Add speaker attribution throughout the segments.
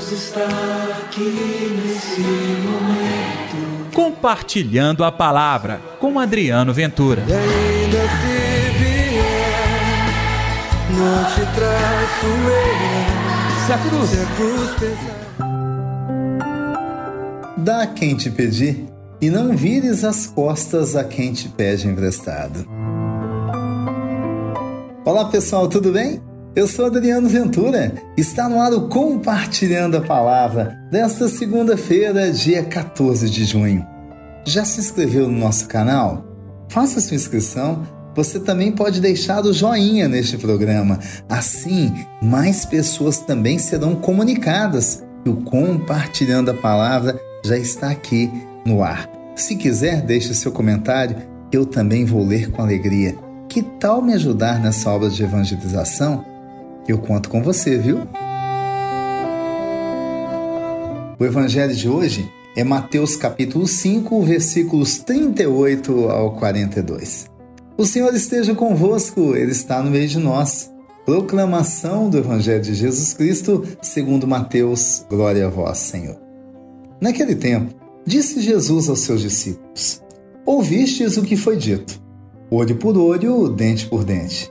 Speaker 1: Deus está aqui nesse momento.
Speaker 2: Compartilhando a palavra com Adriano Ventura.
Speaker 1: E ainda se vier, não te traço eu.
Speaker 2: Se a cruz.
Speaker 1: Se a cruz pesar.
Speaker 3: Dá a quem te pedir e não vires as costas a quem te pede emprestado. Olá pessoal, tudo bem? Eu sou Adriano Ventura. Está no ar o Compartilhando a Palavra desta segunda-feira, dia 14 de junho. Já se inscreveu no nosso canal? Faça sua inscrição. Você também pode deixar o joinha neste programa. Assim, mais pessoas também serão comunicadas que o Compartilhando a Palavra já está aqui no ar. Se quiser, deixe seu comentário, eu também vou ler com alegria. Que tal me ajudar nessa obra de evangelização? Eu conto com você, viu? O evangelho de hoje é Mateus capítulo 5, versículos 38 ao 42. O Senhor esteja convosco, Ele está no meio de nós. Proclamação do Evangelho de Jesus Cristo, segundo Mateus. Glória a vós, Senhor. Naquele tempo, disse Jesus aos seus discípulos: Ouvistes o que foi dito: olho por olho, dente por dente.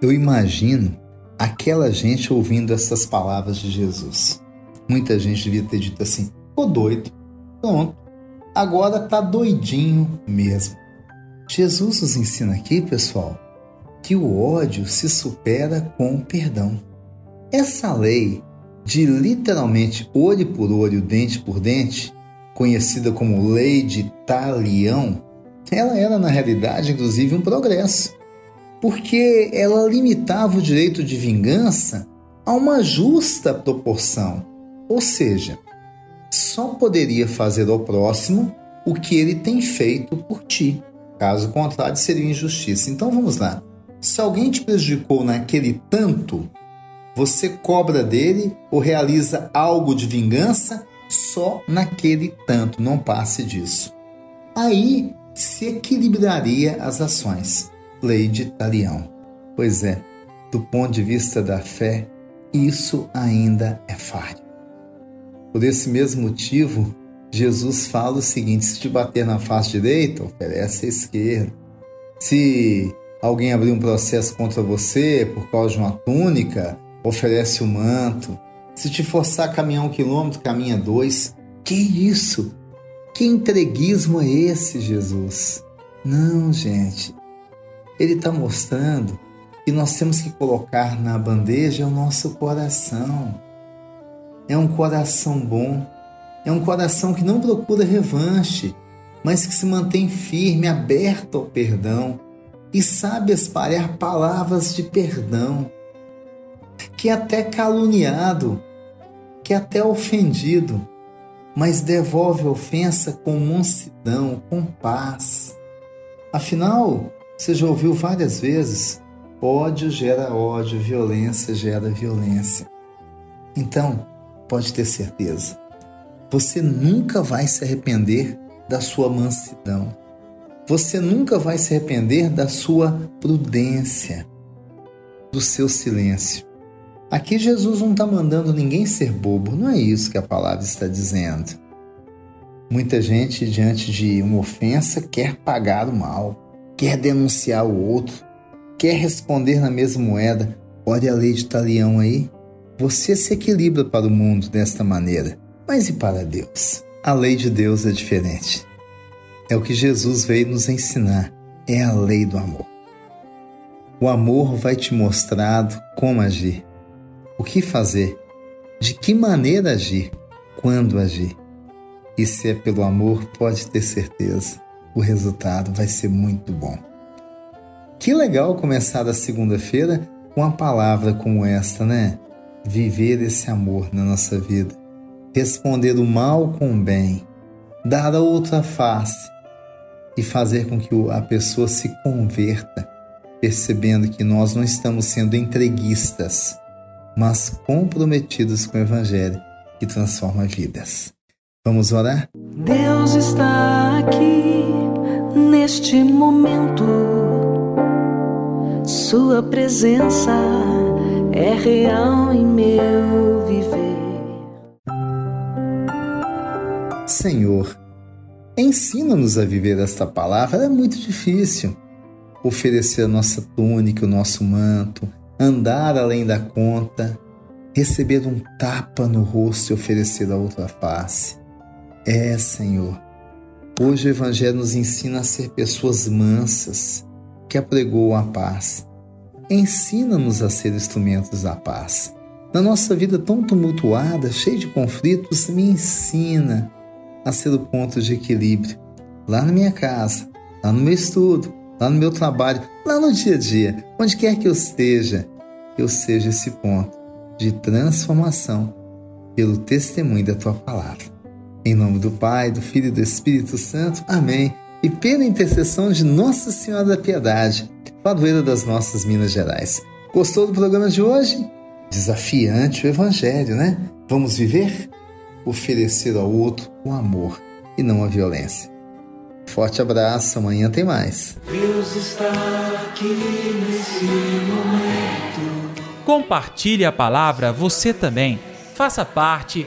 Speaker 3: Eu imagino aquela gente ouvindo essas palavras de Jesus. Muita gente devia ter dito assim: ô doido, pronto, agora tá doidinho mesmo. Jesus nos ensina aqui, pessoal, que o ódio se supera com o perdão. Essa lei de literalmente olho por olho, dente por dente, conhecida como Lei de Talião, ela era na realidade inclusive um progresso, porque ela limitava o direito de vingança a uma justa proporção, ou seja, só poderia fazer ao próximo o que ele tem feito por ti. Caso contrário, seria injustiça. Então vamos lá. Se alguém te prejudicou naquele tanto, você cobra dele ou realiza algo de vingança só naquele tanto, não passe disso. Aí se equilibraria as ações. Lei de Talião. Pois é, do ponto de vista da fé, isso ainda é falho. Por esse mesmo motivo, Jesus fala o seguinte: se te bater na face direita, oferece a esquerda. Se alguém abrir um processo contra você por causa de uma túnica, oferece o manto. Se te forçar a caminhar um quilômetro, caminha dois. Que isso? Que entreguismo é esse, Jesus? Não, gente. Ele está mostrando que nós temos que colocar na bandeja o nosso coração. É um coração bom, é um coração que não procura revanche, mas que se mantém firme, aberto ao perdão e sabe espalhar palavras de perdão que é até caluniado, que é até ofendido, mas devolve a ofensa com mansidão, com paz. Afinal, você já ouviu várias vezes: ódio gera ódio, violência gera violência. Então, pode ter certeza, você nunca vai se arrepender da sua mansidão. Você nunca vai se arrepender da sua prudência, do seu silêncio. Aqui Jesus não está mandando ninguém ser bobo, não é isso que a palavra está dizendo. Muita gente, diante de uma ofensa, quer pagar o mal, quer denunciar o outro, quer responder na mesma moeda. Olha a lei de Talião aí. Você se equilibra para o mundo desta maneira, mas e para Deus? A lei de Deus é diferente. É o que Jesus veio nos ensinar. É a lei do amor. O amor vai te mostrar como agir o que fazer, de que maneira agir, quando agir. E se é pelo amor, pode ter certeza, o resultado vai ser muito bom. Que legal começar a segunda-feira com uma palavra como esta, né? viver esse amor na nossa vida, responder o mal com o bem, dar a outra face e fazer com que a pessoa se converta, percebendo que nós não estamos sendo entreguistas, mas comprometidos com o Evangelho que transforma vidas. Vamos orar?
Speaker 4: Deus está aqui neste momento. Sua presença é real em meu viver.
Speaker 3: Senhor, ensina-nos a viver esta palavra. É muito difícil oferecer a nossa túnica, o nosso manto, andar além da conta, receber um tapa no rosto e oferecer a outra face. É, Senhor. Hoje o Evangelho nos ensina a ser pessoas mansas, que apregoam a paz. Ensina-nos a ser instrumentos da paz. Na nossa vida tão tumultuada, cheia de conflitos, me ensina a ser o ponto de equilíbrio. Lá na minha casa, lá no meu estudo, lá no meu trabalho, lá no dia a dia, onde quer que eu esteja, eu seja esse ponto de transformação pelo testemunho da tua palavra. Em nome do Pai, do Filho e do Espírito Santo. Amém. E pela intercessão de Nossa Senhora da Piedade, padroeira das nossas Minas Gerais. Gostou do programa de hoje? Desafiante o Evangelho, né? Vamos viver? Oferecer ao outro o amor e não a violência. Forte abraço, amanhã tem mais.
Speaker 1: Deus está aqui nesse momento.
Speaker 2: Compartilhe a palavra você também. Faça parte